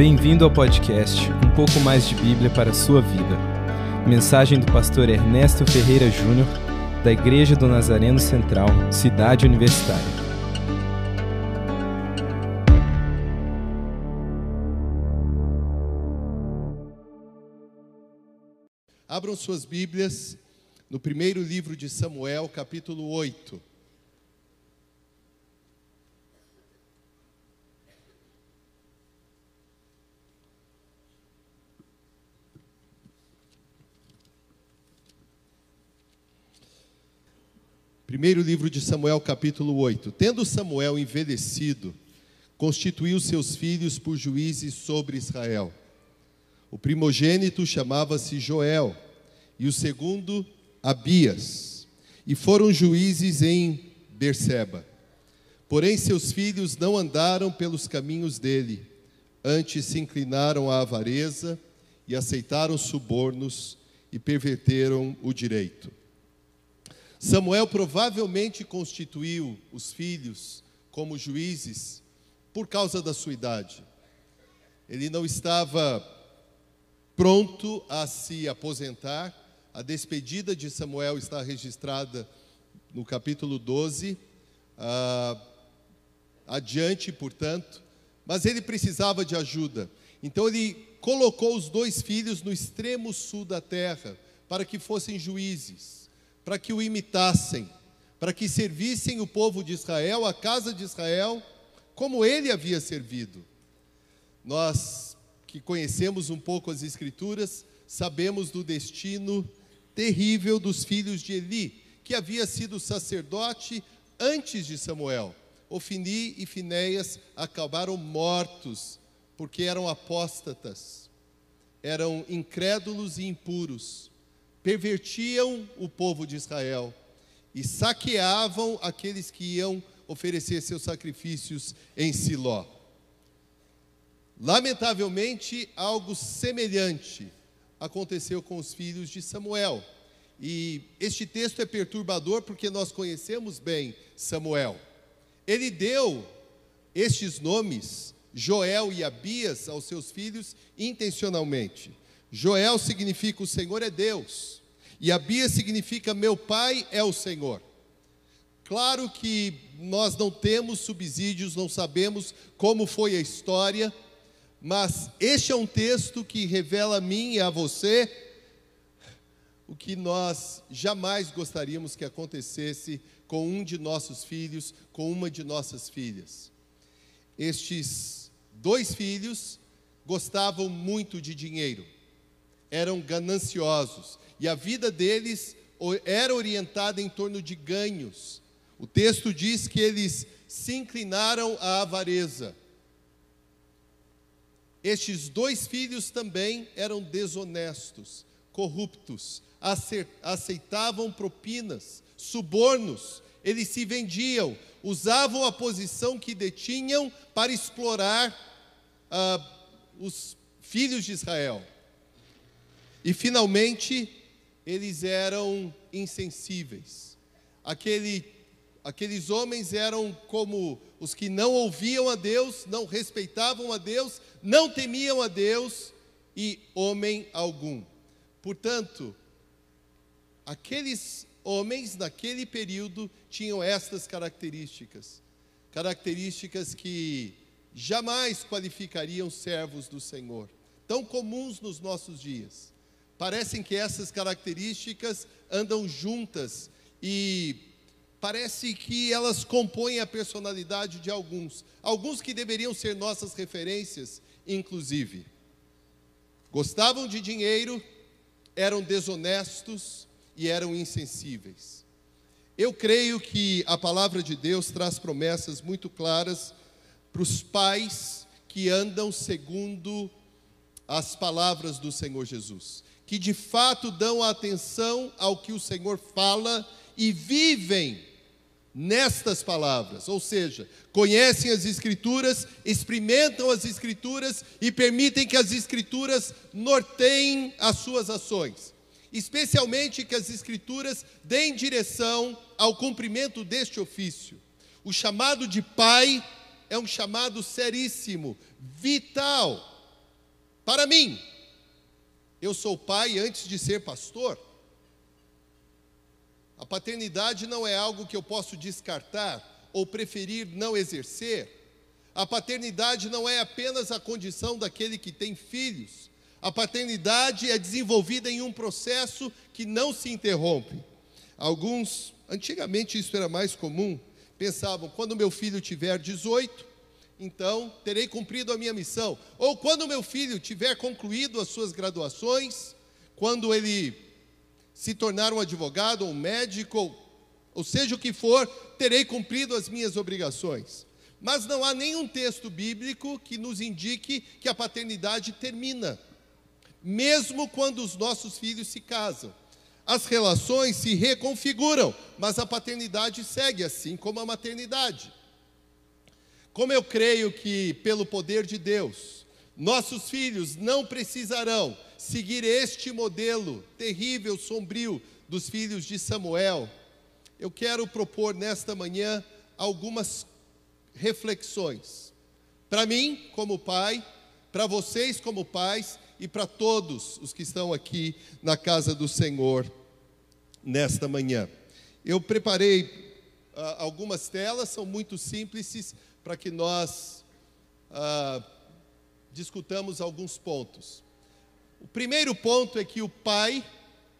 Bem-vindo ao podcast Um pouco mais de Bíblia para a sua vida. Mensagem do pastor Ernesto Ferreira Júnior, da Igreja do Nazareno Central, Cidade Universitária. Abram suas Bíblias no primeiro livro de Samuel, capítulo 8. Primeiro livro de Samuel, capítulo 8. Tendo Samuel envelhecido, constituiu seus filhos por juízes sobre Israel. O primogênito chamava-se Joel, e o segundo, Abias, e foram juízes em Berseba. Porém, seus filhos não andaram pelos caminhos dele, antes se inclinaram à avareza e aceitaram subornos e perverteram o direito. Samuel provavelmente constituiu os filhos como juízes por causa da sua idade. Ele não estava pronto a se aposentar. A despedida de Samuel está registrada no capítulo 12, ah, adiante, portanto, mas ele precisava de ajuda. Então ele colocou os dois filhos no extremo sul da terra para que fossem juízes para que o imitassem, para que servissem o povo de Israel, a casa de Israel, como ele havia servido. Nós que conhecemos um pouco as Escrituras, sabemos do destino terrível dos filhos de Eli, que havia sido sacerdote antes de Samuel. Ofini e Finéias acabaram mortos porque eram apóstatas, eram incrédulos e impuros pervertiam o povo de Israel e saqueavam aqueles que iam oferecer seus sacrifícios em Siló. Lamentavelmente, algo semelhante aconteceu com os filhos de Samuel. E este texto é perturbador porque nós conhecemos bem Samuel. Ele deu estes nomes, Joel e Abias, aos seus filhos intencionalmente. Joel significa o Senhor é Deus, e Abia significa meu pai é o Senhor. Claro que nós não temos subsídios, não sabemos como foi a história, mas este é um texto que revela a mim e a você o que nós jamais gostaríamos que acontecesse com um de nossos filhos, com uma de nossas filhas. Estes dois filhos gostavam muito de dinheiro eram gananciosos e a vida deles era orientada em torno de ganhos. O texto diz que eles se inclinaram à avareza. Estes dois filhos também eram desonestos, corruptos, aceitavam propinas, subornos, eles se vendiam, usavam a posição que detinham para explorar ah, os filhos de Israel. E finalmente, eles eram insensíveis. Aquele, aqueles homens eram como os que não ouviam a Deus, não respeitavam a Deus, não temiam a Deus e homem algum. Portanto, aqueles homens naquele período tinham estas características, características que jamais qualificariam servos do Senhor, tão comuns nos nossos dias. Parecem que essas características andam juntas e parece que elas compõem a personalidade de alguns, alguns que deveriam ser nossas referências, inclusive. Gostavam de dinheiro, eram desonestos e eram insensíveis. Eu creio que a palavra de Deus traz promessas muito claras para os pais que andam segundo as palavras do Senhor Jesus que de fato dão atenção ao que o Senhor fala e vivem nestas palavras, ou seja, conhecem as Escrituras, experimentam as Escrituras e permitem que as Escrituras norteiem as suas ações, especialmente que as Escrituras deem direção ao cumprimento deste ofício. O chamado de pai é um chamado seríssimo, vital Para mim, eu sou pai antes de ser pastor. A paternidade não é algo que eu posso descartar ou preferir não exercer. A paternidade não é apenas a condição daquele que tem filhos. A paternidade é desenvolvida em um processo que não se interrompe. Alguns, antigamente isso era mais comum, pensavam: quando meu filho tiver 18, então terei cumprido a minha missão. Ou quando meu filho tiver concluído as suas graduações, quando ele se tornar um advogado, um médico, ou, ou seja o que for, terei cumprido as minhas obrigações. Mas não há nenhum texto bíblico que nos indique que a paternidade termina, mesmo quando os nossos filhos se casam. As relações se reconfiguram, mas a paternidade segue assim como a maternidade. Como eu creio que, pelo poder de Deus, nossos filhos não precisarão seguir este modelo terrível, sombrio dos filhos de Samuel, eu quero propor nesta manhã algumas reflexões. Para mim, como pai, para vocês, como pais, e para todos os que estão aqui na casa do Senhor nesta manhã. Eu preparei uh, algumas telas, são muito simples, para que nós uh, discutamos alguns pontos. O primeiro ponto é que o pai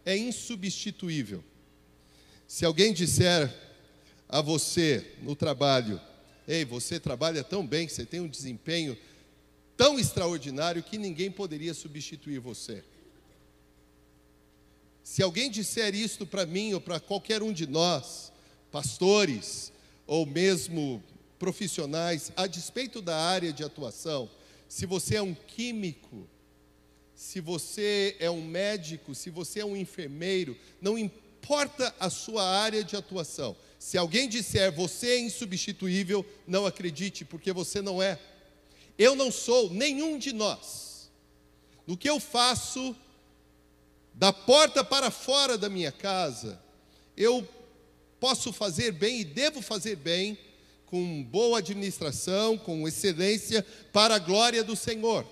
é insubstituível. Se alguém disser a você no trabalho, Ei, você trabalha tão bem, você tem um desempenho tão extraordinário que ninguém poderia substituir você. Se alguém disser isto para mim ou para qualquer um de nós, pastores ou mesmo profissionais, a despeito da área de atuação, se você é um químico, se você é um médico, se você é um enfermeiro, não importa a sua área de atuação, se alguém disser você é insubstituível, não acredite, porque você não é. Eu não sou nenhum de nós. No que eu faço, da porta para fora da minha casa, eu posso fazer bem e devo fazer bem, com boa administração, com excelência, para a glória do Senhor.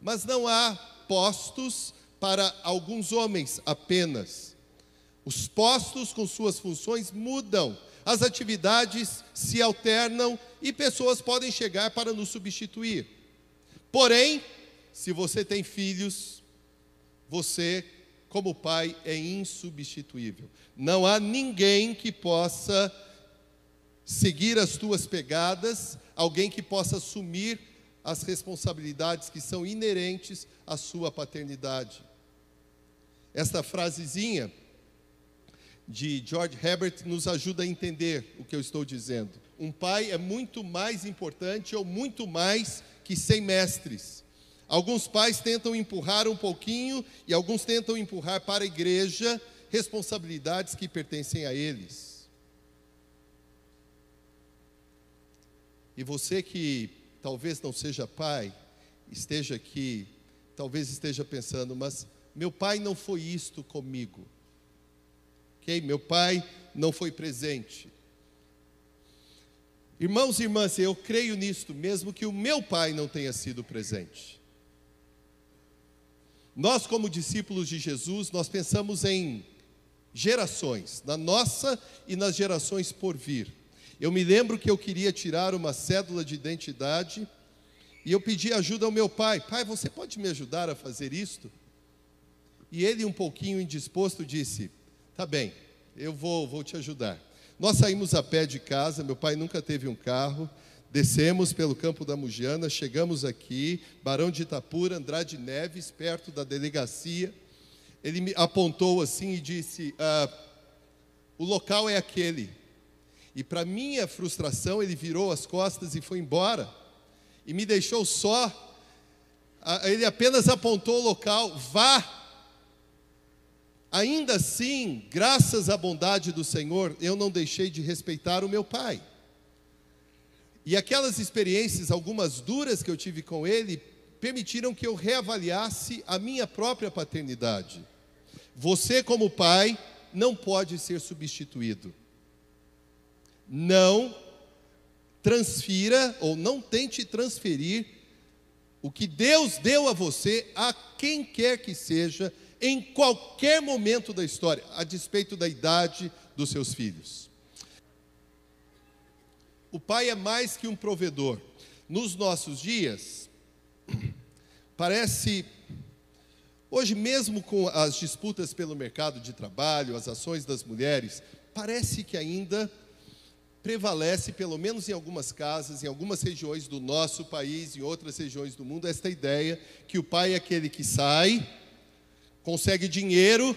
Mas não há postos para alguns homens apenas. Os postos com suas funções mudam, as atividades se alternam e pessoas podem chegar para nos substituir. Porém, se você tem filhos, você, como pai, é insubstituível. Não há ninguém que possa seguir as tuas pegadas, alguém que possa assumir as responsabilidades que são inerentes à sua paternidade. Esta frasezinha de George Herbert nos ajuda a entender o que eu estou dizendo. Um pai é muito mais importante ou muito mais que 100 mestres. Alguns pais tentam empurrar um pouquinho e alguns tentam empurrar para a igreja responsabilidades que pertencem a eles. E você que talvez não seja pai, esteja aqui, talvez esteja pensando, mas meu pai não foi isto comigo. Ok? Meu pai não foi presente. Irmãos e irmãs, eu creio nisto, mesmo que o meu pai não tenha sido presente. Nós, como discípulos de Jesus, nós pensamos em gerações, na nossa e nas gerações por vir. Eu me lembro que eu queria tirar uma cédula de identidade e eu pedi ajuda ao meu pai. Pai, você pode me ajudar a fazer isto? E ele, um pouquinho indisposto, disse: Tá bem, eu vou, vou te ajudar. Nós saímos a pé de casa, meu pai nunca teve um carro. Descemos pelo campo da Mugiana, chegamos aqui, Barão de Itapura, Andrade Neves, perto da delegacia. Ele me apontou assim e disse: ah, O local é aquele. E para minha frustração, ele virou as costas e foi embora. E me deixou só. Ele apenas apontou o local: Vá Ainda assim, graças à bondade do Senhor, eu não deixei de respeitar o meu pai. E aquelas experiências, algumas duras que eu tive com ele, permitiram que eu reavaliasse a minha própria paternidade. Você, como pai, não pode ser substituído. Não transfira ou não tente transferir o que Deus deu a você, a quem quer que seja, em qualquer momento da história, a despeito da idade dos seus filhos. O pai é mais que um provedor. Nos nossos dias, parece, hoje mesmo com as disputas pelo mercado de trabalho, as ações das mulheres, parece que ainda prevalece, pelo menos em algumas casas, em algumas regiões do nosso país, em outras regiões do mundo, esta ideia que o pai é aquele que sai, consegue dinheiro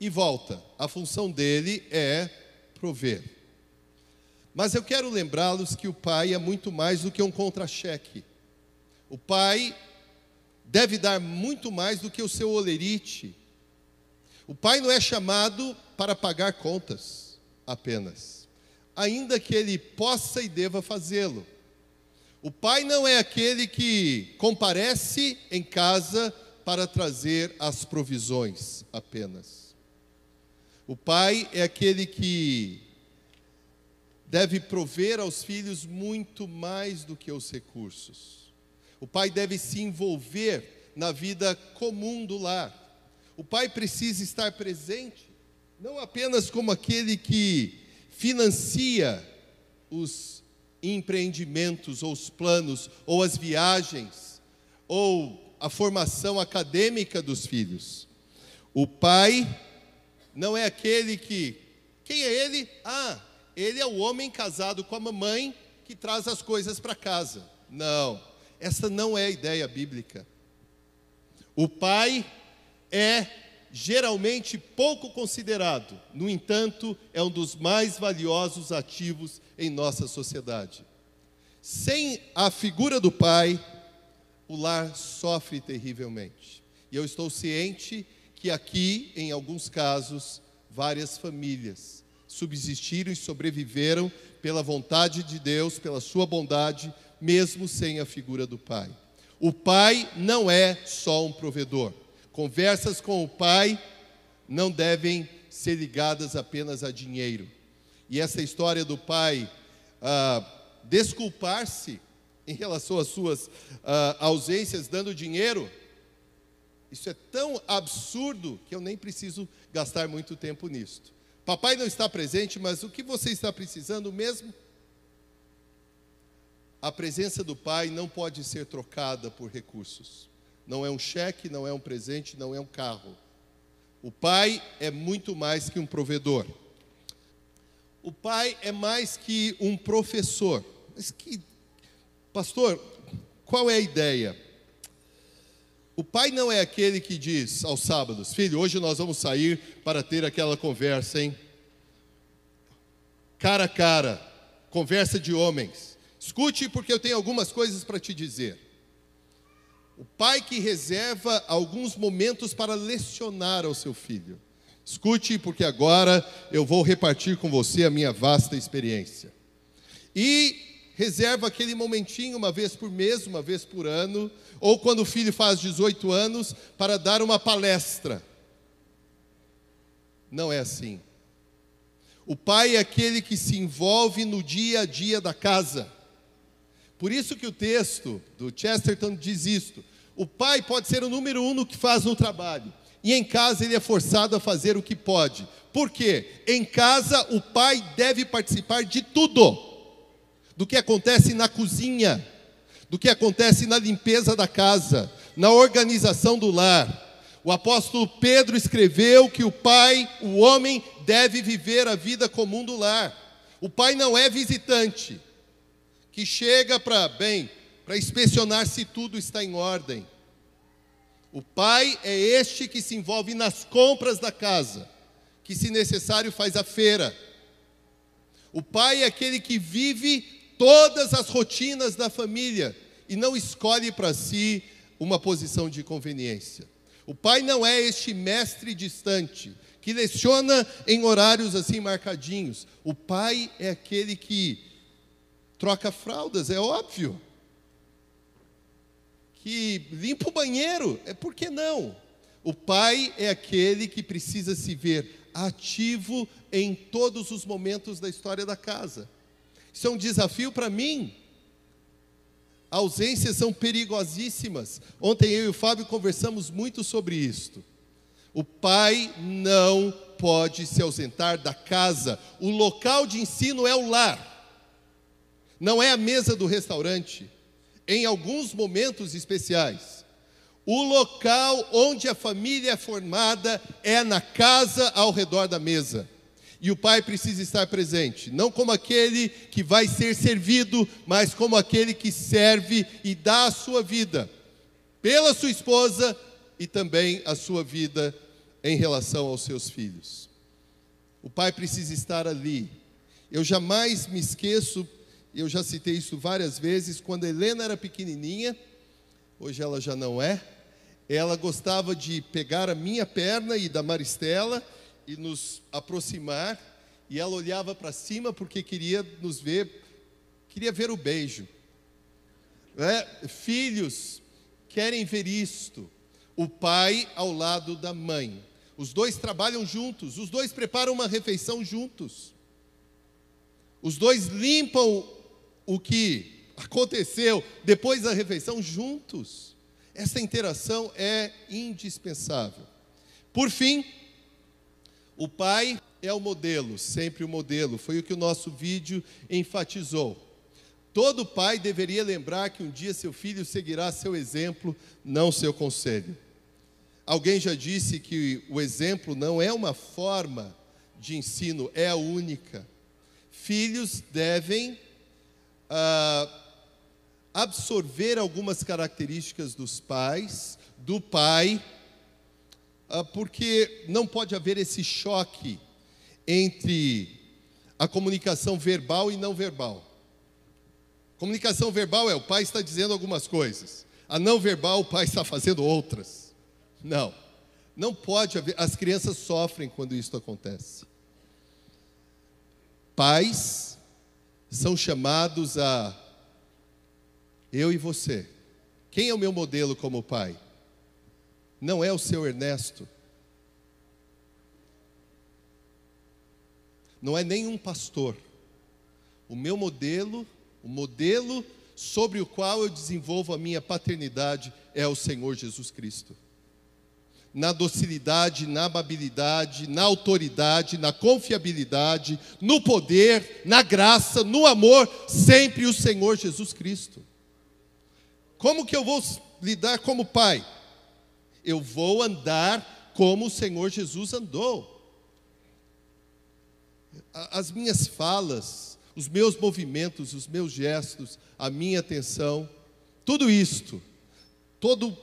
e volta. A função dele é prover. Mas eu quero lembrá-los que o pai é muito mais do que um contra-cheque. O pai deve dar muito mais do que o seu olerite. O pai não é chamado para pagar contas apenas ainda que ele possa e deva fazê-lo. O pai não é aquele que comparece em casa para trazer as provisões apenas. O pai é aquele que deve prover aos filhos muito mais do que os recursos. O pai deve se envolver na vida comum do lar. O pai precisa estar presente, não apenas como aquele que financia os empreendimentos, ou os planos, ou as viagens, ou a formação acadêmica dos filhos. O pai não é aquele que. Quem é ele? Ah, ele é o homem casado com a mamãe que traz as coisas para casa. Não, essa não é a ideia bíblica. O pai é geralmente pouco considerado, no entanto, é um dos mais valiosos ativos em nossa sociedade. Sem a figura do pai, o lar sofre terrivelmente. E eu estou ciente que aqui, em alguns casos, várias famílias subsistiram e sobreviveram pela vontade de Deus, pela sua bondade, mesmo sem a figura do pai. O pai não é só um provedor. Conversas com o pai não devem ser ligadas apenas a dinheiro. E essa história do pai ah, desculpar-se em relação às suas ah, ausências dando dinheiro, isso é tão absurdo que eu nem preciso gastar muito tempo nisto. Papai não está presente, mas o que você está precisando mesmo? A presença do pai não pode ser trocada por recursos não é um cheque, não é um presente, não é um carro. O pai é muito mais que um provedor. O pai é mais que um professor. Mas que, pastor, qual é a ideia? O pai não é aquele que diz aos sábados: Filho, hoje nós vamos sair para ter aquela conversa, hein? Cara a cara, conversa de homens. Escute, porque eu tenho algumas coisas para te dizer. O pai que reserva alguns momentos para lecionar ao seu filho. Escute, porque agora eu vou repartir com você a minha vasta experiência. E reserva aquele momentinho, uma vez por mês, uma vez por ano, ou quando o filho faz 18 anos, para dar uma palestra. Não é assim. O pai é aquele que se envolve no dia a dia da casa. Por isso que o texto do Chesterton diz isto: o pai pode ser o número um no que faz no trabalho, e em casa ele é forçado a fazer o que pode. Por quê? Em casa o pai deve participar de tudo, do que acontece na cozinha, do que acontece na limpeza da casa, na organização do lar. O apóstolo Pedro escreveu que o pai, o homem, deve viver a vida comum do lar. O pai não é visitante que chega para, bem, para inspecionar se tudo está em ordem. O pai é este que se envolve nas compras da casa, que, se necessário, faz a feira. O pai é aquele que vive todas as rotinas da família e não escolhe para si uma posição de conveniência. O pai não é este mestre distante que leciona em horários assim marcadinhos. O pai é aquele que troca fraldas, é óbvio que limpa o banheiro. É por que não? O pai é aquele que precisa se ver ativo em todos os momentos da história da casa. Isso é um desafio para mim. Ausências são perigosíssimas. Ontem eu e o Fábio conversamos muito sobre isto. O pai não pode se ausentar da casa. O local de ensino é o lar, não é a mesa do restaurante. Em alguns momentos especiais, o local onde a família é formada é na casa ao redor da mesa. E o pai precisa estar presente, não como aquele que vai ser servido, mas como aquele que serve e dá a sua vida pela sua esposa e também a sua vida em relação aos seus filhos. O pai precisa estar ali. Eu jamais me esqueço, eu já citei isso várias vezes, quando Helena era pequenininha, hoje ela já não é, ela gostava de pegar a minha perna e da Maristela e nos aproximar, e ela olhava para cima porque queria nos ver, queria ver o beijo. É, filhos querem ver isto, o pai ao lado da mãe. Os dois trabalham juntos, os dois preparam uma refeição juntos. Os dois limpam o que aconteceu depois da refeição juntos. Essa interação é indispensável. Por fim, o pai é o modelo, sempre o modelo. Foi o que o nosso vídeo enfatizou. Todo pai deveria lembrar que um dia seu filho seguirá seu exemplo, não seu conselho. Alguém já disse que o exemplo não é uma forma de ensino, é a única. Filhos devem ah, absorver algumas características dos pais, do pai, ah, porque não pode haver esse choque entre a comunicação verbal e não verbal. Comunicação verbal é o pai está dizendo algumas coisas, a não verbal o pai está fazendo outras. Não, não pode haver, as crianças sofrem quando isso acontece. Pais são chamados a eu e você. Quem é o meu modelo como pai? não é o seu Ernesto. Não é nenhum pastor. O meu modelo, o modelo sobre o qual eu desenvolvo a minha paternidade é o Senhor Jesus Cristo. Na docilidade, na amabilidade, na autoridade, na confiabilidade, no poder, na graça, no amor, sempre o Senhor Jesus Cristo. Como que eu vou lidar como pai? eu vou andar como o Senhor Jesus andou. As minhas falas, os meus movimentos, os meus gestos, a minha atenção, tudo isto, todo,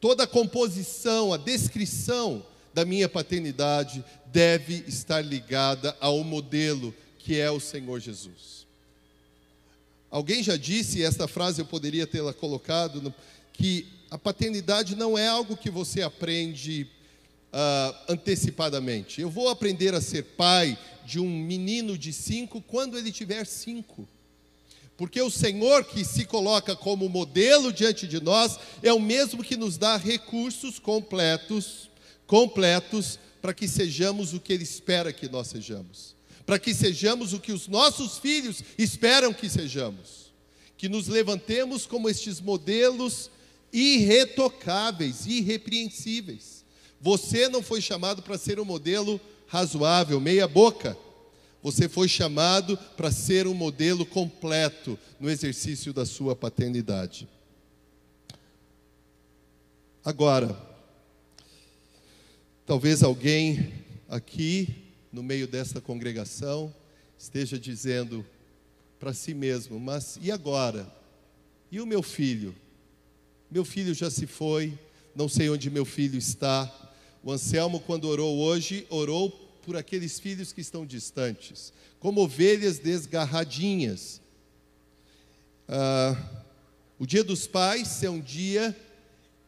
toda a composição, a descrição da minha paternidade deve estar ligada ao modelo que é o Senhor Jesus. Alguém já disse, esta frase eu poderia tê-la colocado, que a paternidade não é algo que você aprende uh, antecipadamente. Eu vou aprender a ser pai de um menino de cinco quando ele tiver cinco. Porque o Senhor que se coloca como modelo diante de nós é o mesmo que nos dá recursos completos, completos, para que sejamos o que Ele espera que nós sejamos. Para que sejamos o que os nossos filhos esperam que sejamos. Que nos levantemos como estes modelos irretocáveis, irrepreensíveis. Você não foi chamado para ser um modelo razoável, meia boca. Você foi chamado para ser um modelo completo no exercício da sua paternidade. Agora, talvez alguém aqui, no meio desta congregação, esteja dizendo para si mesmo: Mas e agora? E o meu filho? Meu filho já se foi, não sei onde meu filho está. O Anselmo, quando orou hoje, orou por aqueles filhos que estão distantes, como ovelhas desgarradinhas. Ah, o Dia dos Pais é um dia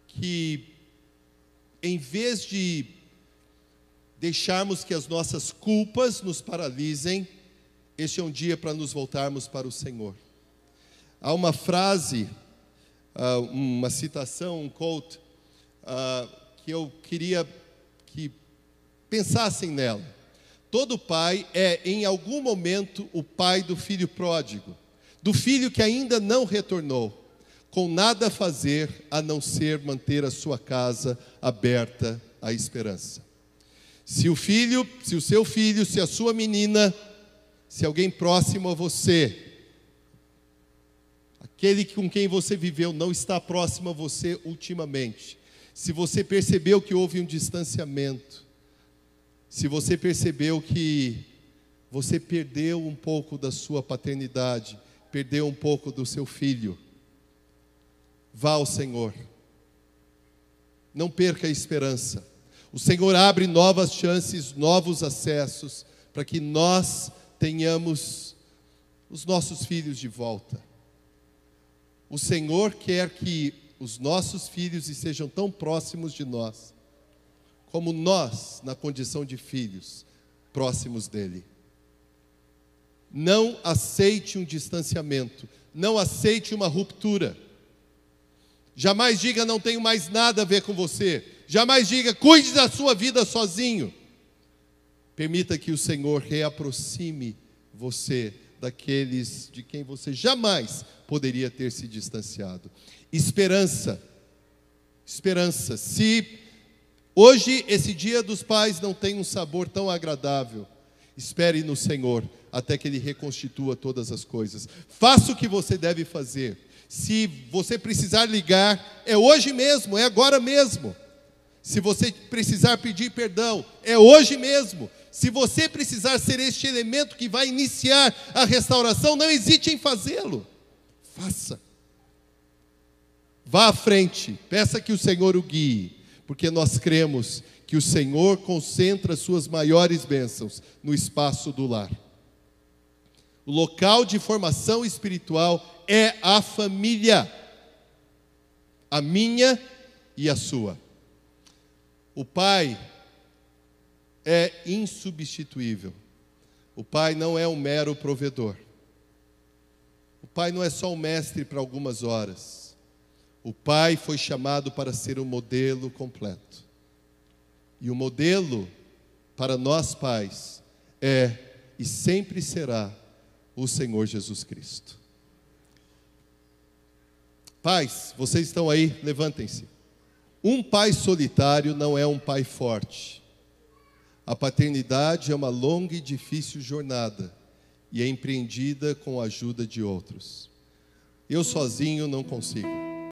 que, em vez de deixarmos que as nossas culpas nos paralisem, este é um dia para nos voltarmos para o Senhor. Há uma frase uh, uma citação, um quote, uh, que eu queria que pensassem nela. Todo pai é, em algum momento, o pai do filho pródigo, do filho que ainda não retornou. com nada a fazer a não ser manter a sua casa aberta à esperança. Se o filho, se o seu filho, se a sua menina, se alguém próximo a você, aquele com quem você viveu não está próximo a você ultimamente, se você percebeu que houve um distanciamento, se você percebeu que você perdeu um pouco da sua paternidade, perdeu um pouco do seu filho, vá ao Senhor. Não perca a esperança. O Senhor abre novas chances, novos acessos, para que nós tenhamos os nossos filhos de volta. O Senhor quer que os nossos filhos estejam tão próximos de nós, como nós, na condição de filhos, próximos dEle. Não aceite um distanciamento, não aceite uma ruptura. Jamais diga não tenho mais nada a ver com você. Jamais diga cuide da sua vida sozinho. Permita que o Senhor reaproxime você daqueles de quem você jamais poderia ter se distanciado. Esperança. Esperança. Se hoje esse dia dos pais não tem um sabor tão agradável, espere no Senhor até que ele reconstitua todas as coisas. Faça o que você deve fazer se você precisar ligar, é hoje mesmo, é agora mesmo. Se você precisar pedir perdão, é hoje mesmo. Se você precisar ser este elemento que vai iniciar a restauração, não hesite em fazê-lo. Faça. Vá à frente, peça que o Senhor o guie, porque nós cremos que o Senhor concentra suas maiores bênçãos no espaço do lar. O local de formação espiritual é a família, a minha e a sua. O pai é insubstituível. O pai não é um mero provedor. O pai não é só um mestre para algumas horas. O pai foi chamado para ser um modelo completo. E o modelo para nós pais é e sempre será o Senhor Jesus Cristo. Pais, vocês estão aí, levantem-se. Um pai solitário não é um pai forte. A paternidade é uma longa e difícil jornada e é empreendida com a ajuda de outros. Eu sozinho não consigo.